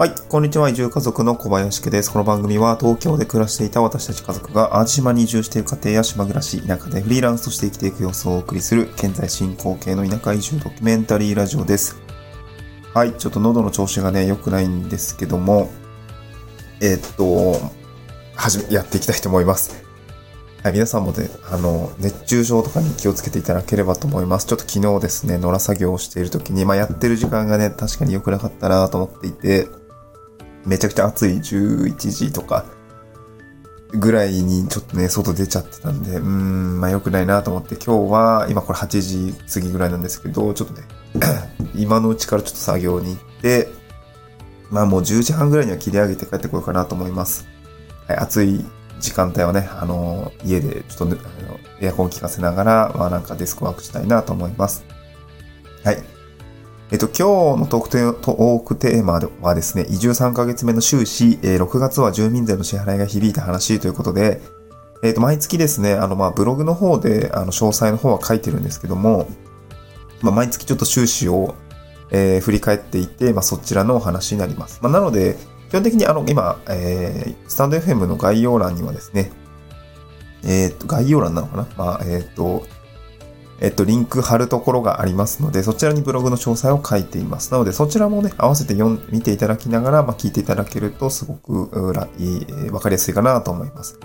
はい、こんにちは。移住家族の小林家です。この番組は東京で暮らしていた私たち家族が淡路島に移住している家庭や島暮らし、田舎でフリーランスとして生きていく様子をお送りする現在進行形の田舎移住ドキュメンタリーラジオです。はい、ちょっと喉の調子がね、良くないんですけども、えーっと、はじめ、やっていきたいと思います。はい、皆さんもね、あの、熱中症とかに気をつけていただければと思います。ちょっと昨日ですね、野良作業をしている時に、まあ、やってる時間がね、確かに良くなかったなと思っていて、めちゃくちゃ暑い11時とか、ぐらいにちょっとね、外出ちゃってたんで、うーん、まあ良くないなと思って、今日は、今これ8時過ぎぐらいなんですけど、ちょっとね、今のうちからちょっと作業に行って、まあもう10時半ぐらいには切り上げて帰ってこようかなと思います。はい、暑い時間帯はね、あの、家でちょっと、エアコン効かせながら、まあなんかデスクワークしたいなと思います。はい。えっと、今日のトークテークテーマはですね、移住3ヶ月目の収支、えー6月は住民税の支払いが響いた話ということで、えっと、毎月ですね、あの、ま、ブログの方で、あの、詳細の方は書いてるんですけども、まあ、毎月ちょっと収支を、えー振り返っていて、まあ、そちらのお話になります。まあ、なので、基本的にあの、今、えースタンド FM の概要欄にはですね、えっと、概要欄なのかな？まあ、えっと、えっと、リンク貼るところがありますので、そちらにブログの詳細を書いています。なので、そちらもね、合わせて読ん見ていただきながら、まあ、聞いていただけると、すごく、うらいい、えーわかりやすいかなと思います。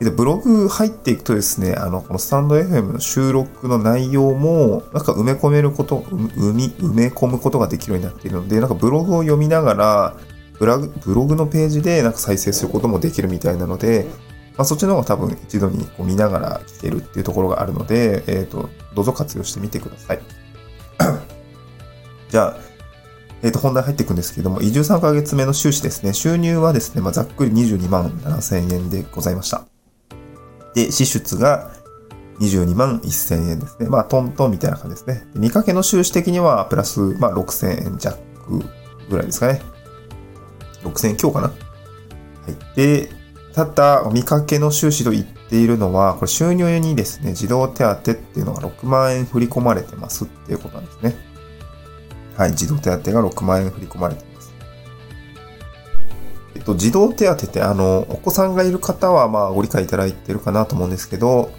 で、ブログ入っていくとですね、あの、このスタンド FM の収録の内容も、なんか埋め込めること、埋み、埋め込むことができるようになっているので、なんかブログを読みながら、ブログブログのページでなんか再生することもできるみたいなので、まあ、そっちの方が多分一度にこう見ながら聞けるっていうところがあるので、えっ、と、どうぞ活用してみてください。じゃあ、えっ、と、本題入っていくんですけども、移住3ヶ月目の収支ですね。収入はですね、まあ、ざっくり22万7000円でございました。で、支出が22万1000円ですね。まあ、トントンみたいな感じですね。見かけの収支的には、プラス、まあ、6000円弱ぐらいですかね。6000円強かな。はい。で、ただ、見かけの収支と言っているのは、これ収入にですね、児童手当っていうのが6万円振り込まれてますっていうことなんですね。はい、児童手当が6万円振り込まれてます。えっと、児童手当って、あの、お子さんがいる方は、まあ、ご理解いただいてるかなと思うんですけど、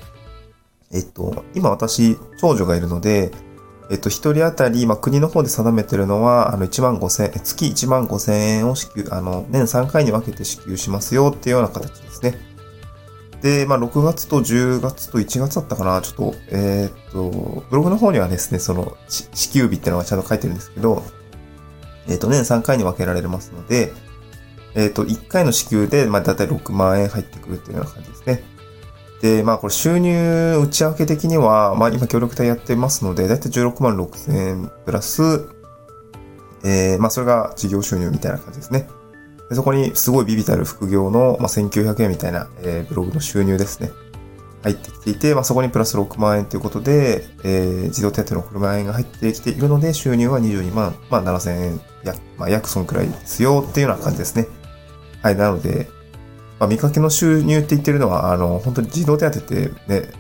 えっと、今私、長女がいるので、えっと、一人当たり、まあ、国の方で定めてるのは、あの、1万5千、月1万5千円を支給、あの、年3回に分けて支給しますよっていうような形ですね。で、まあ、6月と10月と1月だったかな、ちょっと、えーっと、ブログの方にはですね、その、支給日っていうのがちゃんと書いてるんですけど、えっと、年3回に分けられますので、えっと、1回の支給で、まあ、だいたい6万円入ってくるっていうような感じですね。で、まあ、これ収入内訳的には、まあ、今協力隊やってますので、だいたい16万6千円プラス、えー、まあ、それが事業収入みたいな感じですね。でそこにすごいビビたる副業の、まあ、1900円みたいな、えーブログの収入ですね。入ってきていて、まあ、そこにプラス6万円ということで、えー、児童手当の6万円が入ってきているので、収入は22万、まあ、7000円、や、まあ、約そんくらいですよっていうような感じですね。はい、なので、まあ、見かけの収入って言ってるのは、あの、本当に児童手当ってね、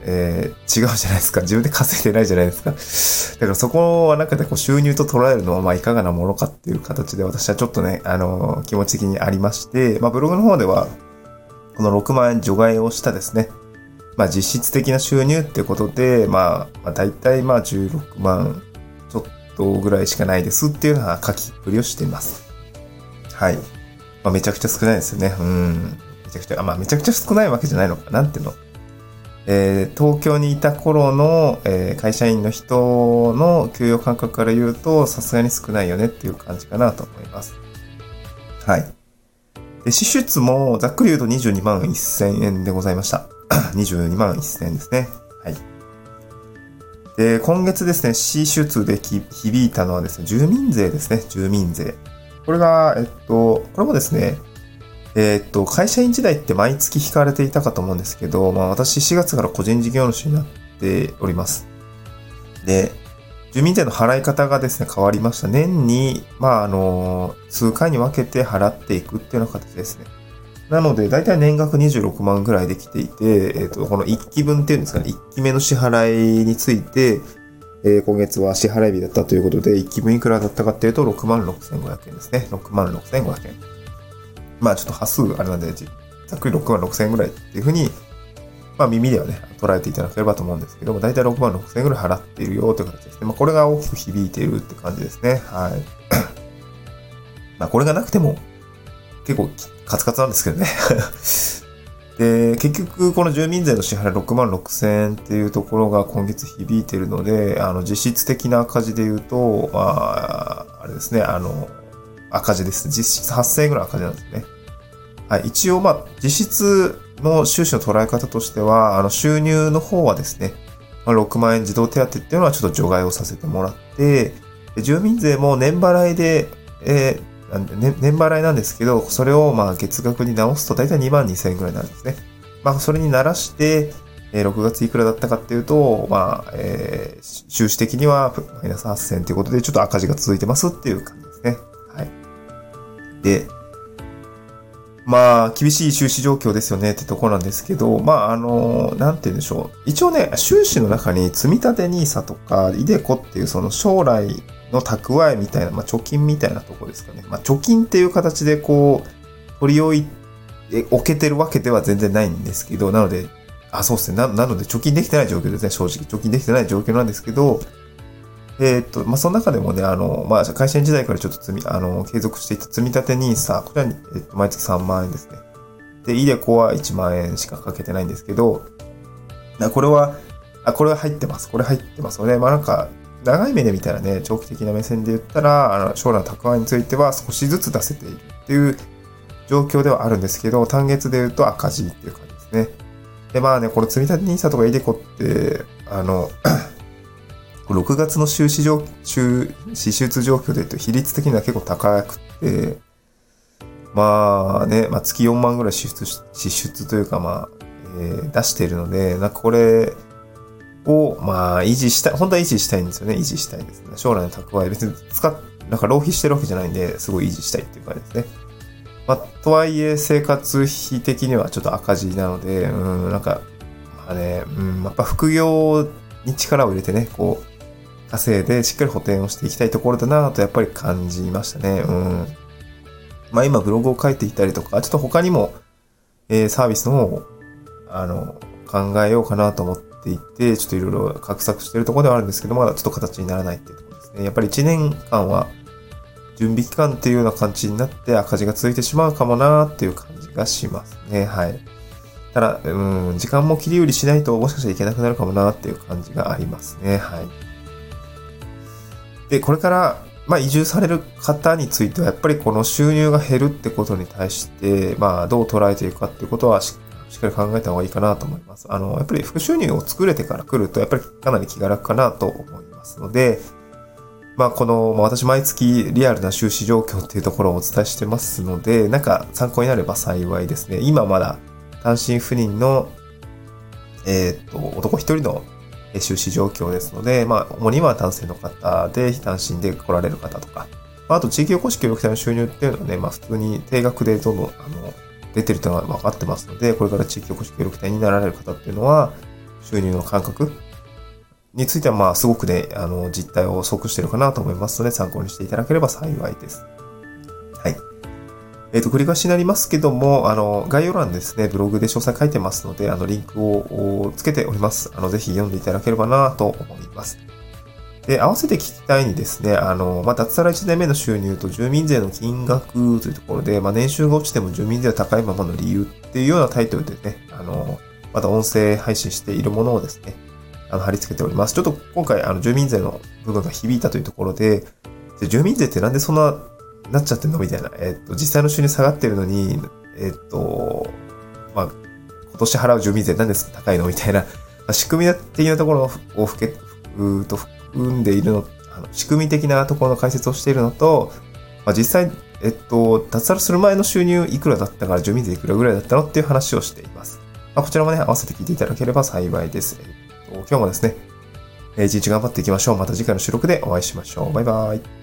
えー違うじゃないですか。自分で稼いでないじゃないですか。だからそこはなんかでこう収入と捉えるのは、まあ、いかがなものかっていう形で私はちょっとね、あの、気持ち的にありまして、まあ、ブログの方では、この6万円除外をしたですね、まあ、実質的な収入ってことで、まあ、まあ、大体まあ16万ちょっとぐらいしかないですっていうような書きっぷりをしています。はい。まあ、めちゃくちゃ少ないですよね。うん。めちゃくちゃ、あ、まあ、めちゃくちゃ少ないわけじゃないのか。なんていうのえー東京にいた頃の、えー会社員の人の給与感覚から言うと、さすがに少ないよねっていう感じかなと思います。はい。で支出もざっくり言うと22万1000円でございました。22万1000円ですね。はい。で、今月ですね、支出で響いたのはですね、住民税ですね、住民税。これが、えっと、これもですね、えーっと、会社員時代って毎月引かれていたかと思うんですけど、まあ私4月から個人事業主になっております。で、住民税の払い方がですね、変わりました。年に、まああの、数回に分けて払っていくっていうような形ですね。なので、だいたい年額26万ぐらいできていて、えーと、この1期分っていうんですかね、1期目の支払いについて、えー、今月は支払い日だったということで、一気分いくらだったかっていうと、66,500円ですね。66,500円。まあちょっと端数あれなんで、ざっくり6万6000円ぐらいっていうふうに、まあ耳ではね、捉えていただければと思うんですけども、だいたい6万6000円ぐらい払っているよという形ですね。まあこれが大きく響いているって感じですね。はい。まあこれがなくても、結構カツカツなんですけどね で、結局、この住民税の支払い6万6千円っていうところが今月響いているので、あの、実質的な赤字で言うと、まあ、あれですね、あの、赤字です。実質8000円ぐらい赤字なんですね。はい。一応、まあ、実質の収支の捉え方としては、あの、収入の方はですね、まあ、6万円児童手当っていうのはちょっと除外をさせてもらって、住民税も年払いで、えーね、年払いなんですけど、それをまあ月額に直すと大体2万2000円くらいになるんですね。まあそれにならして、えー、6月いくらだったかっていうと、まあ、えー、収支的にはマイナス8000ということで、ちょっと赤字が続いてますっていう感じですね。で、まあ、厳しい収支状況ですよねってとこなんですけど、まあ、あの、なんて言うんでしょう。一応ね、収支の中に積立 NISA とか、イデコっていうその将来の蓄えみたいな、まあ、貯金みたいなとこですかね。まあ、貯金っていう形でこう、取り置いて、置けてるわけでは全然ないんですけど、なので、あ、そうですね。な、なので貯金できてない状況ですね。正直。貯金できてない状況なんですけど、えー、っと、まあ、その中でもね、あの、まあ、会社員時代からちょっと積み、あの、継続していた積立 NISA、これは、えっと、毎月3万円ですね。で、イデコは1万円しかかけてないんですけど、これは、あ、これは入ってます。これ入ってますので、まあ、なんか、長い目で見たらね、長期的な目線で言ったら、あの将来の蓄えについては少しずつ出せているっていう状況ではあるんですけど、単月で言うと赤字っていう感じですね。で、まあね、これ積立 NISA とかイデコって、あの、6月の収支上、収支出状況で言うと比率的には結構高くて、まあね、まあ月4万ぐらい支出、支出というかまあ、えー、出しているので、なんかこれを、まあ維持したい、本当は維持したいんですよね。維持したいですね。将来の蓄え、別に使っ、なんか浪費してるわけじゃないんで、すごい維持したいっていう感じですね。まあ、とはいえ生活費的にはちょっと赤字なので、うん、なんか、まあね、うん、やっぱ副業に力を入れてね、こう、稼いでしっかり補填をしていきたいところだなとやっぱり感じましたね。うん。まあ今ブログを書いていたりとか、ちょっと他にも、えー、サービスの方を、あの、考えようかなと思っていて、ちょっといろいろ画策してるところではあるんですけど、まだちょっと形にならないっていうところですね。やっぱり1年間は準備期間っていうような感じになって赤字が続いてしまうかもなっていう感じがしますね。はい。ただ、うん、時間も切り売りしないともしかしたらいけなくなるかもなっていう感じがありますね。はい。で、これから、まあ、移住される方については、やっぱりこの収入が減るってことに対して、まあ、どう捉えていくかっていうことはしっかり考えた方がいいかなと思います。あの、やっぱり副収入を作れてから来ると、やっぱりかなり気が楽かなと思いますので、まあ、この、まあ、私毎月リアルな収支状況っていうところをお伝えしてますので、なんか参考になれば幸いですね。今まだ単身赴任の、えっ、と、男一人の収支状況ですので、まあ、主には男性の方で、非単身で来られる方とか、まあ、あと地域おこし協力隊の収入っていうのはね、まあ、普通に定額でどんどん、あの、出てるというのは分かってますので、これから地域おこし協力隊になられる方っていうのは、収入の感覚については、まあ、すごくね、あの、実態を即してるかなと思いますので、参考にしていただければ幸いです。はい。えっ、ー、と、繰り返しになりますけども、あの、概要欄ですね、ブログで詳細書いてますので、あの、リンクをつけております。あの、ぜひ読んでいただければなと思います。で、合わせて聞きたいにですね、あの、まあ、脱サラ1年目の収入と住民税の金額というところで、まあ、年収が落ちても住民税は高いままの理由っていうようなタイトルでね、あの、また音声配信しているものをですね、あの、貼り付けております。ちょっと今回、あの、住民税の部分が響いたというところで、住民税ってなんでそんななっちゃってんの？みたいな。えっ、と、実際の収入下がってるのに、えっ、と、まあ、今年払う住民税なんで高いの？みたいな ま、仕組み的なところをふけ、うと含んでいるの、あの仕組み的なところの解説をしているのと、まあ、実際、えっと、脱サラする前の収入いくらだったから住民税いくらぐらいだったのっていう話をしています。まあ、こちらもね、合わせて聞いていただければ幸いです。えっと、今日もですね、一日頑張っていきましょう。また次回の収録でお会いしましょう。バイバイ。